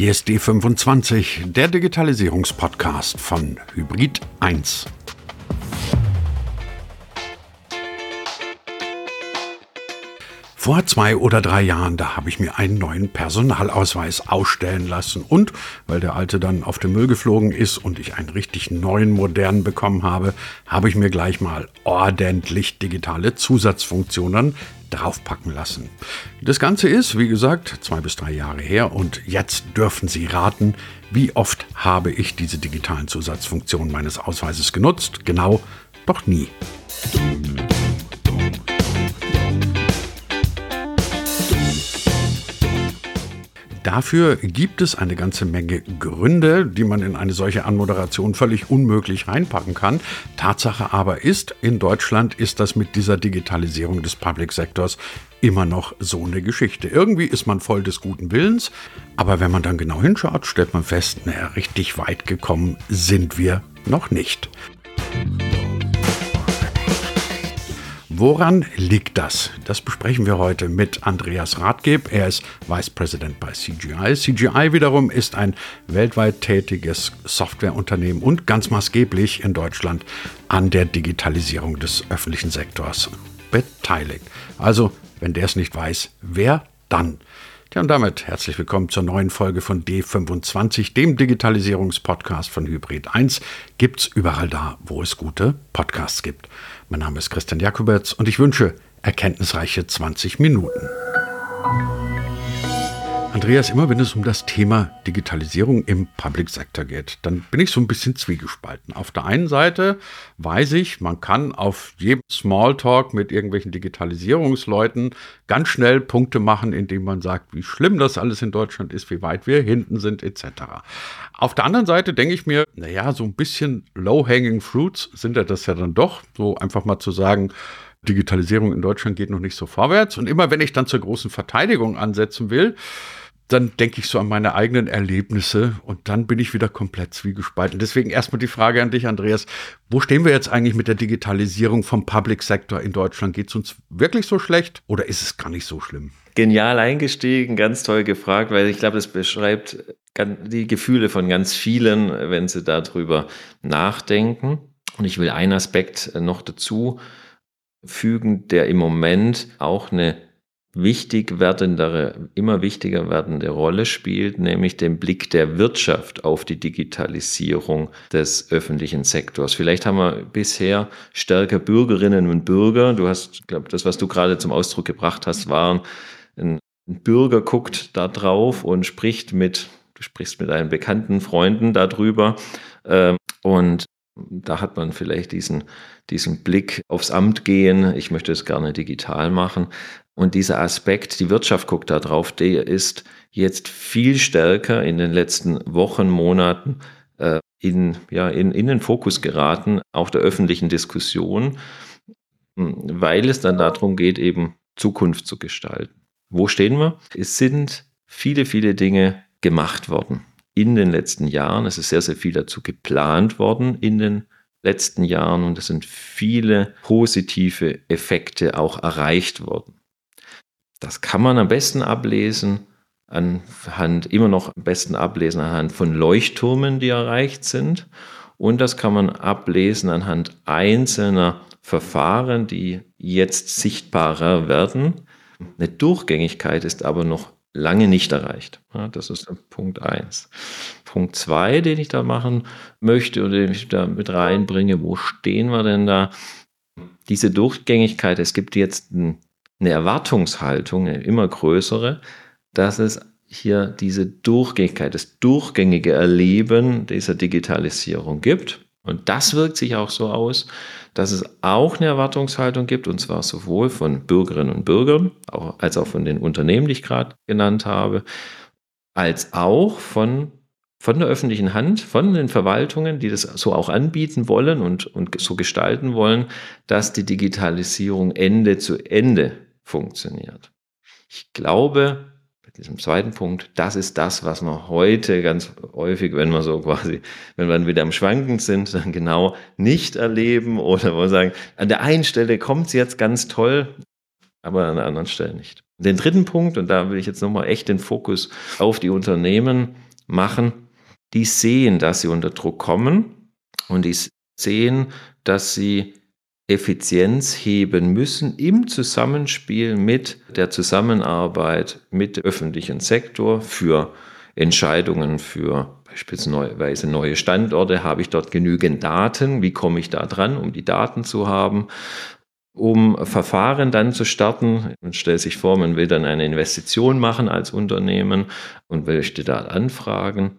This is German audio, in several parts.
Hier ist D25, der Digitalisierungspodcast von Hybrid 1. Vor zwei oder drei Jahren, da habe ich mir einen neuen Personalausweis ausstellen lassen. Und weil der alte dann auf den Müll geflogen ist und ich einen richtig neuen, modernen bekommen habe, habe ich mir gleich mal ordentlich digitale Zusatzfunktionen draufpacken lassen. Das Ganze ist, wie gesagt, zwei bis drei Jahre her und jetzt dürfen Sie raten, wie oft habe ich diese digitalen Zusatzfunktionen meines Ausweises genutzt? Genau, doch nie. Dafür gibt es eine ganze Menge Gründe, die man in eine solche Anmoderation völlig unmöglich reinpacken kann. Tatsache aber ist, in Deutschland ist das mit dieser Digitalisierung des Public Sektors immer noch so eine Geschichte. Irgendwie ist man voll des guten Willens, aber wenn man dann genau hinschaut, stellt man fest, naja, richtig weit gekommen sind wir noch nicht. Woran liegt das? Das besprechen wir heute mit Andreas Rathgeb. Er ist Vice President bei CGI. CGI wiederum ist ein weltweit tätiges Softwareunternehmen und ganz maßgeblich in Deutschland an der Digitalisierung des öffentlichen Sektors beteiligt. Also, wenn der es nicht weiß, wer dann? Ja, und damit herzlich willkommen zur neuen Folge von D25, dem Digitalisierungspodcast von Hybrid 1. Gibt's überall da, wo es gute Podcasts gibt. Mein Name ist Christian Jakobetz und ich wünsche erkenntnisreiche 20 Minuten. Andreas, immer wenn es um das Thema Digitalisierung im Public Sector geht, dann bin ich so ein bisschen zwiegespalten. Auf der einen Seite weiß ich, man kann auf jedem Smalltalk mit irgendwelchen Digitalisierungsleuten ganz schnell Punkte machen, indem man sagt, wie schlimm das alles in Deutschland ist, wie weit wir hinten sind, etc. Auf der anderen Seite denke ich mir, naja, so ein bisschen low-hanging fruits sind ja das ja dann doch, so einfach mal zu sagen, Digitalisierung in Deutschland geht noch nicht so vorwärts. Und immer wenn ich dann zur großen Verteidigung ansetzen will, dann denke ich so an meine eigenen Erlebnisse und dann bin ich wieder komplett zwiegespalten. Deswegen erstmal die Frage an dich, Andreas. Wo stehen wir jetzt eigentlich mit der Digitalisierung vom Public Sector in Deutschland? Geht es uns wirklich so schlecht oder ist es gar nicht so schlimm? Genial eingestiegen, ganz toll gefragt, weil ich glaube, das beschreibt die Gefühle von ganz vielen, wenn sie darüber nachdenken. Und ich will einen Aspekt noch dazu fügen, der im Moment auch eine wichtig werdendere, immer wichtiger werdende Rolle spielt, nämlich den Blick der Wirtschaft auf die Digitalisierung des öffentlichen Sektors. Vielleicht haben wir bisher stärker Bürgerinnen und Bürger. Du hast, glaube das, was du gerade zum Ausdruck gebracht hast, waren ein Bürger guckt da drauf und spricht mit, du sprichst mit deinen bekannten Freunden darüber. Ähm, und da hat man vielleicht diesen, diesen Blick aufs Amt gehen. Ich möchte es gerne digital machen. Und dieser Aspekt, die Wirtschaft guckt da drauf, der ist jetzt viel stärker in den letzten Wochen, Monaten äh, in, ja, in, in den Fokus geraten, auch der öffentlichen Diskussion, weil es dann darum geht, eben Zukunft zu gestalten. Wo stehen wir? Es sind viele, viele Dinge gemacht worden in den letzten Jahren. Es ist sehr, sehr viel dazu geplant worden in den letzten Jahren und es sind viele positive Effekte auch erreicht worden. Das kann man am besten ablesen anhand, immer noch am besten ablesen anhand von Leuchttürmen, die erreicht sind. Und das kann man ablesen anhand einzelner Verfahren, die jetzt sichtbarer werden. Eine Durchgängigkeit ist aber noch lange nicht erreicht. Das ist Punkt eins. Punkt zwei, den ich da machen möchte oder den ich da mit reinbringe, wo stehen wir denn da? Diese Durchgängigkeit, es gibt jetzt ein eine Erwartungshaltung, eine immer größere, dass es hier diese Durchgängigkeit, das durchgängige Erleben dieser Digitalisierung gibt. Und das wirkt sich auch so aus, dass es auch eine Erwartungshaltung gibt, und zwar sowohl von Bürgerinnen und Bürgern, als auch von den Unternehmen, die ich gerade genannt habe, als auch von, von der öffentlichen Hand, von den Verwaltungen, die das so auch anbieten wollen und, und so gestalten wollen, dass die Digitalisierung Ende zu Ende funktioniert. Ich glaube, bei diesem zweiten Punkt, das ist das, was wir heute ganz häufig, wenn wir so quasi, wenn wir wieder am Schwanken sind, dann genau nicht erleben oder wo wir sagen, an der einen Stelle kommt es jetzt ganz toll, aber an der anderen Stelle nicht. Den dritten Punkt, und da will ich jetzt nochmal echt den Fokus auf die Unternehmen machen, die sehen, dass sie unter Druck kommen und die sehen, dass sie Effizienz heben müssen im Zusammenspiel mit der Zusammenarbeit mit dem öffentlichen Sektor für Entscheidungen für beispielsweise neue Standorte. Habe ich dort genügend Daten? Wie komme ich da dran, um die Daten zu haben? Um Verfahren dann zu starten, man stellt sich vor, man will dann eine Investition machen als Unternehmen und möchte da Anfragen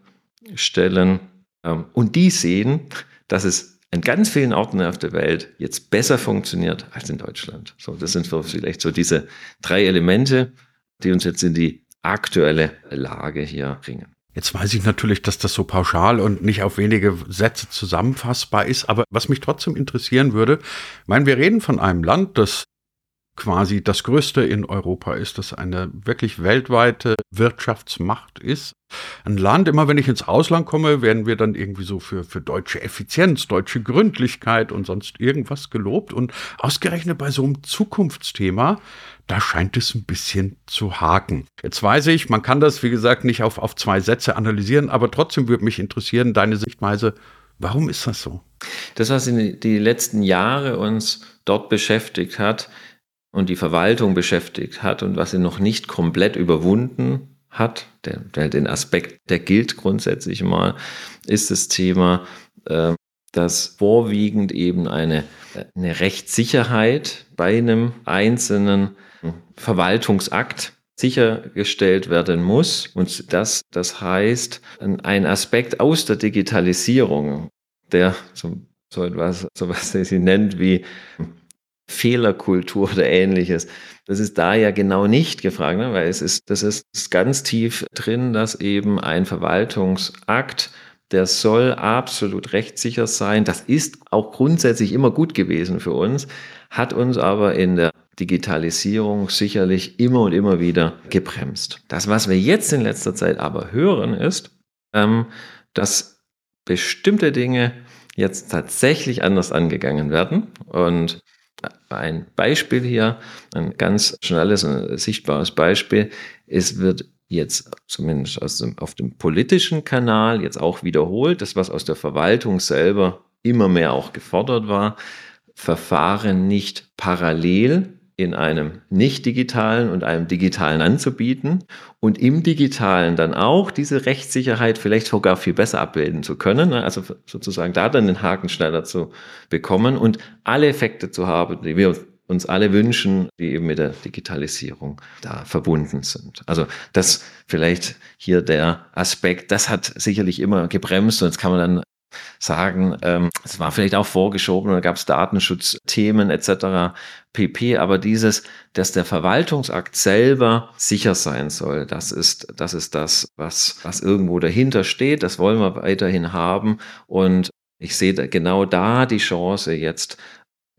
stellen. Ähm, und die sehen, dass es an ganz vielen Orten auf der Welt jetzt besser funktioniert als in Deutschland. So, das sind vielleicht so diese drei Elemente, die uns jetzt in die aktuelle Lage hier bringen. Jetzt weiß ich natürlich, dass das so pauschal und nicht auf wenige Sätze zusammenfassbar ist, aber was mich trotzdem interessieren würde, ich meine, wir reden von einem Land, das quasi das größte in Europa ist, das eine wirklich weltweite Wirtschaftsmacht ist. Ein Land, immer wenn ich ins Ausland komme, werden wir dann irgendwie so für, für deutsche Effizienz, deutsche Gründlichkeit und sonst irgendwas gelobt. Und ausgerechnet bei so einem Zukunftsthema, da scheint es ein bisschen zu haken. Jetzt weiß ich, man kann das, wie gesagt, nicht auf, auf zwei Sätze analysieren, aber trotzdem würde mich interessieren, deine Sichtweise, warum ist das so? Das, was in die letzten Jahre uns dort beschäftigt hat, und die Verwaltung beschäftigt hat und was sie noch nicht komplett überwunden hat, der, der, den Aspekt, der gilt grundsätzlich mal, ist das Thema, äh, dass vorwiegend eben eine, eine Rechtssicherheit bei einem einzelnen Verwaltungsakt sichergestellt werden muss. Und das, das heißt, ein Aspekt aus der Digitalisierung, der so, so etwas, so was sie nennt wie Fehlerkultur oder ähnliches. Das ist da ja genau nicht gefragt, ne? weil es ist, das ist ganz tief drin, dass eben ein Verwaltungsakt, der soll absolut rechtssicher sein. Das ist auch grundsätzlich immer gut gewesen für uns, hat uns aber in der Digitalisierung sicherlich immer und immer wieder gebremst. Das, was wir jetzt in letzter Zeit aber hören, ist, ähm, dass bestimmte Dinge jetzt tatsächlich anders angegangen werden. Und ein Beispiel hier, ein ganz schnelles und sichtbares Beispiel. Es wird jetzt zumindest aus dem, auf dem politischen Kanal jetzt auch wiederholt, das was aus der Verwaltung selber immer mehr auch gefordert war, Verfahren nicht parallel in einem nicht digitalen und einem digitalen anzubieten und im digitalen dann auch diese Rechtssicherheit vielleicht sogar viel besser abbilden zu können, ne? also sozusagen da dann den Haken schneller zu bekommen und alle Effekte zu haben, die wir uns alle wünschen, die eben mit der Digitalisierung da verbunden sind. Also das vielleicht hier der Aspekt, das hat sicherlich immer gebremst und jetzt kann man dann sagen, ähm, es war vielleicht auch vorgeschoben, da gab es Datenschutzthemen etc. pp. Aber dieses, dass der Verwaltungsakt selber sicher sein soll, das ist das, ist das was, was irgendwo dahinter steht. Das wollen wir weiterhin haben. Und ich sehe genau da die Chance, jetzt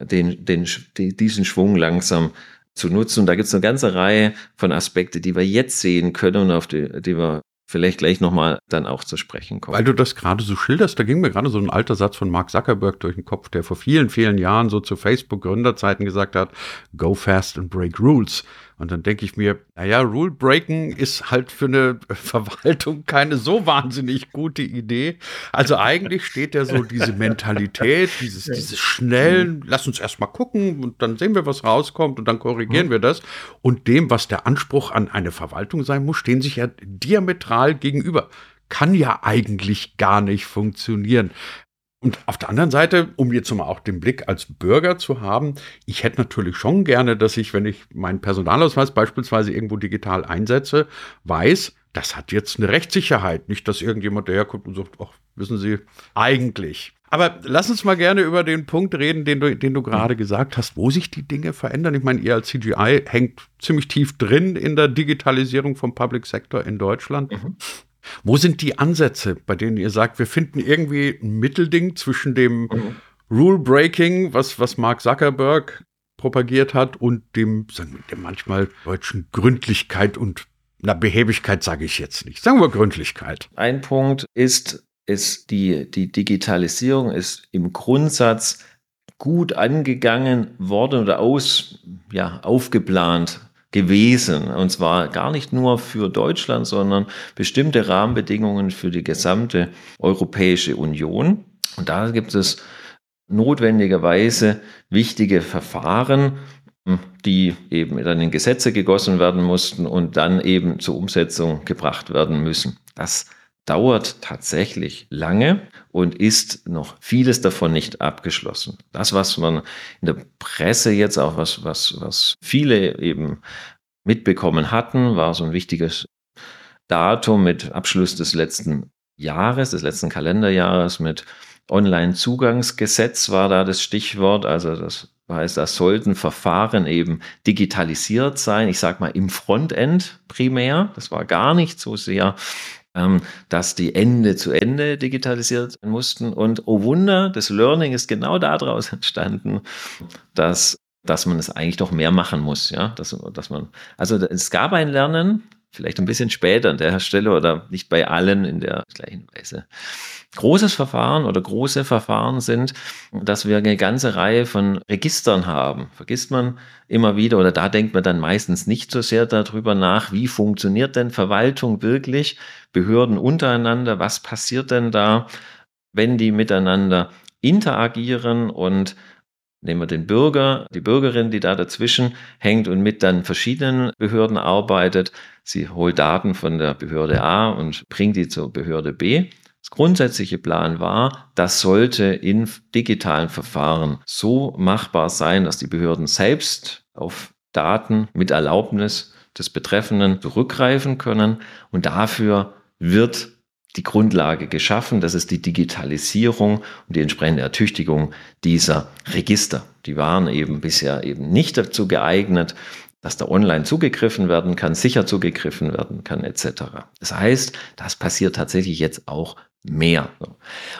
den, den, diesen Schwung langsam zu nutzen. Und da gibt es eine ganze Reihe von Aspekten, die wir jetzt sehen können und auf die, die wir vielleicht gleich nochmal dann auch zu sprechen kommen. Weil du das gerade so schilderst, da ging mir gerade so ein alter Satz von Mark Zuckerberg durch den Kopf, der vor vielen, vielen Jahren so zu Facebook-Gründerzeiten gesagt hat, go fast and break rules. Und dann denke ich mir, naja, Rule Breaking ist halt für eine Verwaltung keine so wahnsinnig gute Idee. Also eigentlich steht ja so diese Mentalität, dieses, dieses schnellen, lass uns erstmal gucken und dann sehen wir, was rauskommt und dann korrigieren mhm. wir das. Und dem, was der Anspruch an eine Verwaltung sein muss, stehen sich ja diametral gegenüber kann ja eigentlich gar nicht funktionieren. Und auf der anderen Seite, um jetzt mal auch den Blick als Bürger zu haben, ich hätte natürlich schon gerne, dass ich, wenn ich meinen Personalausweis beispielsweise irgendwo digital einsetze, weiß, das hat jetzt eine Rechtssicherheit. Nicht, dass irgendjemand daherkommt und sagt, ach, wissen Sie, eigentlich. Aber lass uns mal gerne über den Punkt reden, den du, den du gerade gesagt hast, wo sich die Dinge verändern. Ich meine, ihr als CGI hängt ziemlich tief drin in der Digitalisierung vom Public Sector in Deutschland. Mhm. Wo sind die Ansätze, bei denen ihr sagt, wir finden irgendwie ein Mittelding zwischen dem mhm. Rule Breaking, was, was Mark Zuckerberg propagiert hat, und dem, sagen wir, der manchmal deutschen Gründlichkeit und na, Behebigkeit sage ich jetzt nicht. Sagen wir Gründlichkeit. Ein Punkt ist, ist die, die Digitalisierung ist im Grundsatz gut angegangen worden oder aus, ja, aufgeplant gewesen. Und zwar gar nicht nur für Deutschland, sondern bestimmte Rahmenbedingungen für die gesamte Europäische Union. Und da gibt es notwendigerweise wichtige Verfahren, die eben dann in Gesetze gegossen werden mussten und dann eben zur Umsetzung gebracht werden müssen. Das dauert tatsächlich lange und ist noch vieles davon nicht abgeschlossen. Das, was man in der Presse jetzt auch, was, was, was viele eben mitbekommen hatten, war so ein wichtiges Datum mit Abschluss des letzten Jahres, des letzten Kalenderjahres mit Online-Zugangsgesetz war da das Stichwort. Also das heißt, da sollten Verfahren eben digitalisiert sein. Ich sage mal im Frontend primär. Das war gar nicht so sehr, dass die Ende zu Ende digitalisiert mussten. Und oh Wunder, das Learning ist genau daraus entstanden, dass dass man es eigentlich doch mehr machen muss, ja, dass, dass man, also es gab ein Lernen, vielleicht ein bisschen später an der Stelle oder nicht bei allen in der gleichen Weise großes Verfahren oder große Verfahren sind, dass wir eine ganze Reihe von Registern haben. Vergisst man immer wieder oder da denkt man dann meistens nicht so sehr darüber nach, wie funktioniert denn Verwaltung wirklich, Behörden untereinander, was passiert denn da, wenn die miteinander interagieren und Nehmen wir den Bürger, die Bürgerin, die da dazwischen hängt und mit dann verschiedenen Behörden arbeitet. Sie holt Daten von der Behörde A und bringt die zur Behörde B grundsätzliche Plan war, das sollte in digitalen Verfahren so machbar sein, dass die Behörden selbst auf Daten mit Erlaubnis des Betreffenden zurückgreifen können. Und dafür wird die Grundlage geschaffen. Das ist die Digitalisierung und die entsprechende Ertüchtigung dieser Register. Die waren eben bisher eben nicht dazu geeignet, dass da online zugegriffen werden kann, sicher zugegriffen werden kann, etc. Das heißt, das passiert tatsächlich jetzt auch mehr.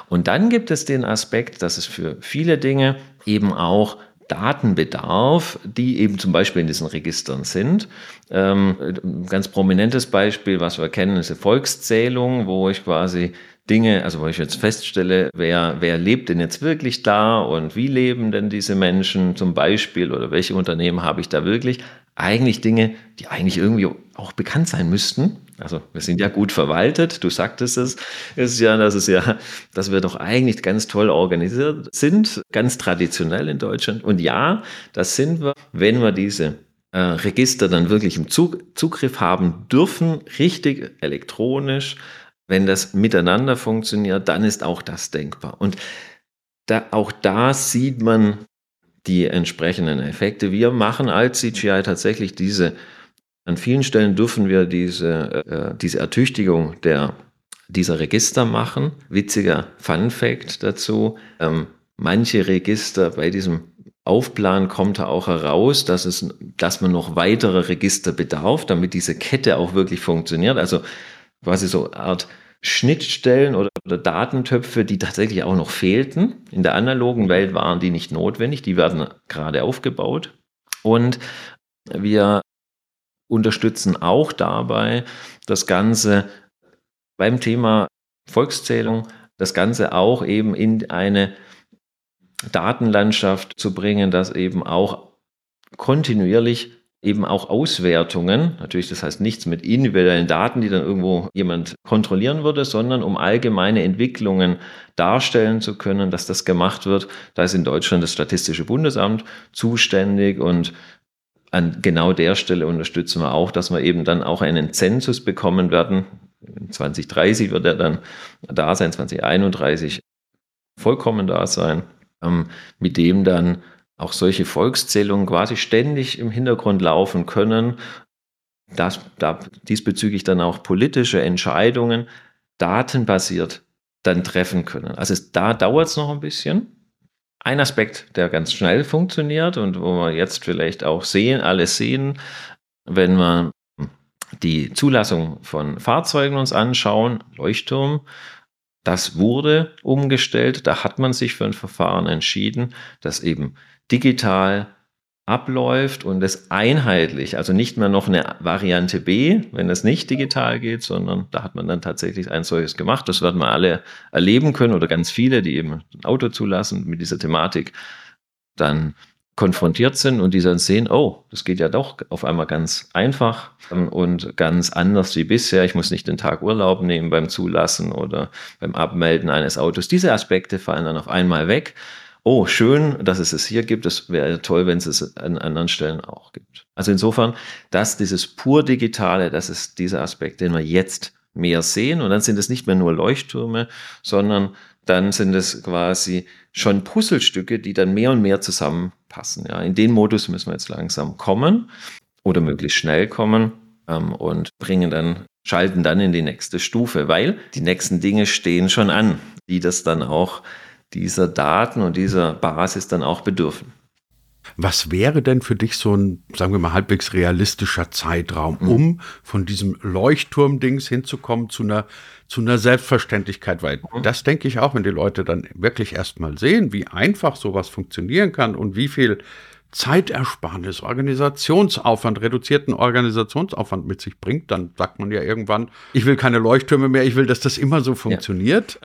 Und dann gibt es den Aspekt, dass es für viele Dinge eben auch Daten bedarf, die eben zum Beispiel in diesen Registern sind. Ähm, ein ganz prominentes Beispiel, was wir kennen, ist eine Volkszählung, wo ich quasi Dinge, also wo ich jetzt feststelle, wer, wer lebt denn jetzt wirklich da und wie leben denn diese Menschen zum Beispiel oder welche Unternehmen habe ich da wirklich? Eigentlich Dinge, die eigentlich irgendwie auch bekannt sein müssten, also wir sind ja gut verwaltet, du sagtest es, ist ja, dass es ja, dass wir doch eigentlich ganz toll organisiert sind, ganz traditionell in Deutschland. Und ja, das sind wir, wenn wir diese äh, Register dann wirklich im Zug, Zugriff haben dürfen, richtig elektronisch, wenn das miteinander funktioniert, dann ist auch das denkbar. Und da, auch da sieht man die entsprechenden Effekte. Wir machen als CGI tatsächlich diese an vielen Stellen dürfen wir diese, äh, diese Ertüchtigung der, dieser Register machen. Witziger Fun Fact dazu. Ähm, manche Register bei diesem Aufplan kommt da auch heraus, dass, es, dass man noch weitere Register bedarf, damit diese Kette auch wirklich funktioniert. Also quasi so eine Art Schnittstellen oder, oder, Datentöpfe, die tatsächlich auch noch fehlten. In der analogen Welt waren die nicht notwendig, die werden gerade aufgebaut. Und wir unterstützen auch dabei, das Ganze beim Thema Volkszählung, das Ganze auch eben in eine Datenlandschaft zu bringen, dass eben auch kontinuierlich eben auch Auswertungen, natürlich das heißt nichts mit individuellen Daten, die dann irgendwo jemand kontrollieren würde, sondern um allgemeine Entwicklungen darstellen zu können, dass das gemacht wird. Da ist in Deutschland das Statistische Bundesamt zuständig und an genau der Stelle unterstützen wir auch, dass wir eben dann auch einen Zensus bekommen werden. 2030 wird er dann da sein, 2031 vollkommen da sein, ähm, mit dem dann auch solche Volkszählungen quasi ständig im Hintergrund laufen können, dass da diesbezüglich dann auch politische Entscheidungen datenbasiert dann treffen können. Also es, da dauert es noch ein bisschen, ein Aspekt, der ganz schnell funktioniert und wo wir jetzt vielleicht auch sehen, alles sehen, wenn wir die Zulassung von Fahrzeugen uns anschauen, Leuchtturm, das wurde umgestellt, da hat man sich für ein Verfahren entschieden, das eben digital abläuft und es einheitlich, also nicht mehr noch eine Variante B, wenn es nicht digital geht, sondern da hat man dann tatsächlich ein solches gemacht. Das werden wir alle erleben können oder ganz viele, die eben ein Auto zulassen mit dieser Thematik dann konfrontiert sind und die dann sehen, oh, das geht ja doch auf einmal ganz einfach ähm, und ganz anders wie bisher. Ich muss nicht den Tag Urlaub nehmen beim Zulassen oder beim Abmelden eines Autos. Diese Aspekte fallen dann auf einmal weg. Oh, schön, dass es es hier gibt. Es wäre toll, wenn es es an anderen Stellen auch gibt. Also insofern, dass dieses pur Digitale, das ist dieser Aspekt, den wir jetzt mehr sehen. Und dann sind es nicht mehr nur Leuchttürme, sondern dann sind es quasi schon Puzzlestücke, die dann mehr und mehr zusammenpassen. Ja, in den Modus müssen wir jetzt langsam kommen oder möglichst schnell kommen ähm, und bringen dann, schalten dann in die nächste Stufe, weil die nächsten Dinge stehen schon an, die das dann auch dieser Daten und dieser Basis dann auch bedürfen. Was wäre denn für dich so ein, sagen wir mal, halbwegs realistischer Zeitraum, mhm. um von diesem Leuchtturm-Dings hinzukommen zu einer, zu einer Selbstverständlichkeit? Weil mhm. das denke ich auch, wenn die Leute dann wirklich erstmal sehen, wie einfach sowas funktionieren kann und wie viel Zeitersparnis, Organisationsaufwand, reduzierten Organisationsaufwand mit sich bringt, dann sagt man ja irgendwann, ich will keine Leuchttürme mehr, ich will, dass das immer so funktioniert. Ja.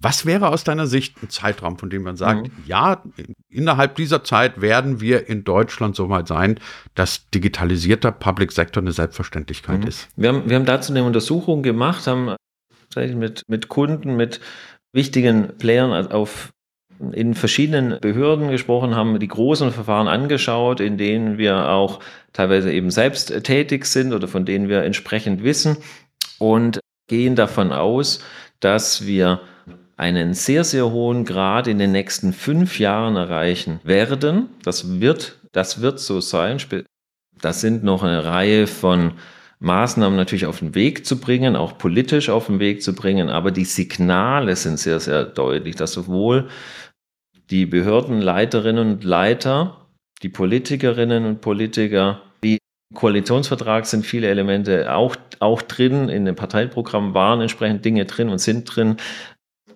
Was wäre aus deiner Sicht ein Zeitraum, von dem man sagt, mhm. ja, innerhalb dieser Zeit werden wir in Deutschland so weit sein, dass digitalisierter Public Sector eine Selbstverständlichkeit mhm. ist? Wir haben, wir haben dazu eine Untersuchung gemacht, haben mit, mit Kunden, mit wichtigen Playern auf in verschiedenen Behörden gesprochen, haben die großen Verfahren angeschaut, in denen wir auch teilweise eben selbst tätig sind oder von denen wir entsprechend wissen und gehen davon aus, dass wir einen sehr, sehr hohen Grad in den nächsten fünf Jahren erreichen werden. Das wird, das wird so sein. Das sind noch eine Reihe von Maßnahmen natürlich auf den Weg zu bringen, auch politisch auf den Weg zu bringen. Aber die Signale sind sehr, sehr deutlich, dass sowohl die Behördenleiterinnen und Leiter, die Politikerinnen und Politiker, wie Koalitionsvertrag sind viele Elemente auch, auch drin. In dem Parteiprogramm waren entsprechend Dinge drin und sind drin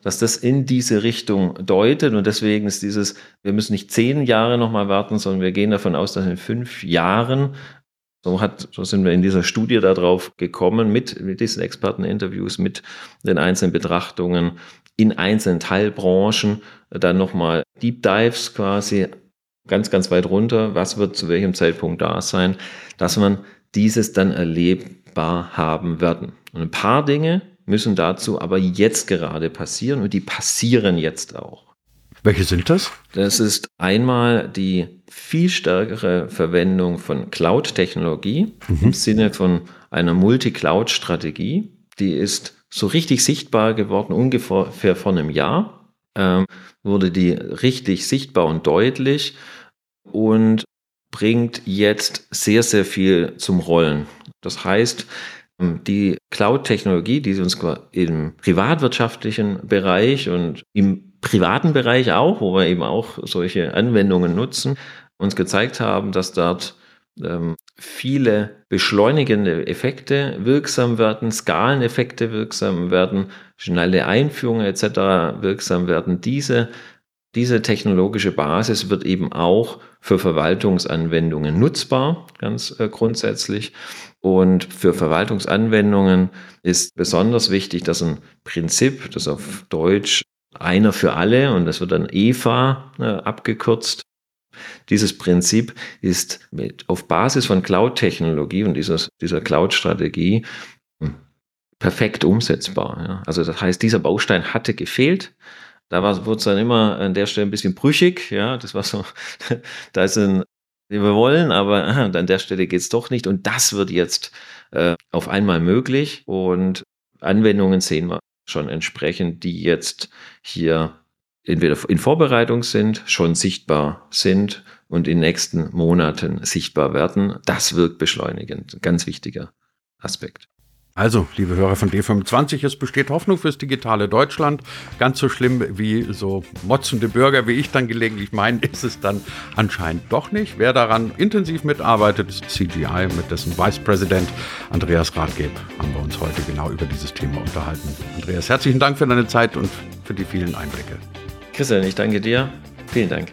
dass das in diese Richtung deutet. Und deswegen ist dieses, wir müssen nicht zehn Jahre nochmal warten, sondern wir gehen davon aus, dass in fünf Jahren, so, hat, so sind wir in dieser Studie darauf gekommen, mit, mit diesen Experteninterviews, mit den einzelnen Betrachtungen in einzelnen Teilbranchen, dann nochmal Deep Dives quasi ganz, ganz weit runter, was wird zu welchem Zeitpunkt da sein, dass man dieses dann erlebbar haben werden. Und ein paar Dinge, müssen dazu aber jetzt gerade passieren und die passieren jetzt auch. Welche sind das? Das ist einmal die viel stärkere Verwendung von Cloud-Technologie mhm. im Sinne von einer Multi-Cloud-Strategie. Die ist so richtig sichtbar geworden, ungefähr vor einem Jahr. Ähm, wurde die richtig sichtbar und deutlich und bringt jetzt sehr, sehr viel zum Rollen. Das heißt, die Cloud-Technologie, die uns im privatwirtschaftlichen Bereich und im privaten Bereich auch, wo wir eben auch solche Anwendungen nutzen, uns gezeigt haben, dass dort ähm, viele beschleunigende Effekte wirksam werden, Skaleneffekte wirksam werden, schnelle Einführungen etc. wirksam werden. Diese, diese technologische Basis wird eben auch für Verwaltungsanwendungen nutzbar, ganz äh, grundsätzlich. Und für Verwaltungsanwendungen ist besonders wichtig, dass ein Prinzip, das auf Deutsch einer für alle und das wird dann EVA äh, abgekürzt. Dieses Prinzip ist mit, auf Basis von Cloud-Technologie und dieser, dieser Cloud-Strategie hm, perfekt umsetzbar. Ja. Also das heißt, dieser Baustein hatte gefehlt. Da wurde es dann immer an der Stelle ein bisschen brüchig. Ja, das war so, da ist ein die wir wollen, aber an der Stelle geht es doch nicht. Und das wird jetzt äh, auf einmal möglich. Und Anwendungen sehen wir schon entsprechend, die jetzt hier entweder in Vorbereitung sind, schon sichtbar sind und in nächsten Monaten sichtbar werden. Das wirkt beschleunigend. Ganz wichtiger Aspekt. Also, liebe Hörer von D25, es besteht Hoffnung fürs digitale Deutschland. Ganz so schlimm wie so motzende Bürger wie ich dann gelegentlich meinen, ist es dann anscheinend doch nicht. Wer daran intensiv mitarbeitet, ist CGI, mit dessen Vice President Andreas Rathgeb haben wir uns heute genau über dieses Thema unterhalten. Andreas, herzlichen Dank für deine Zeit und für die vielen Einblicke. Christian, ich danke dir. Vielen Dank.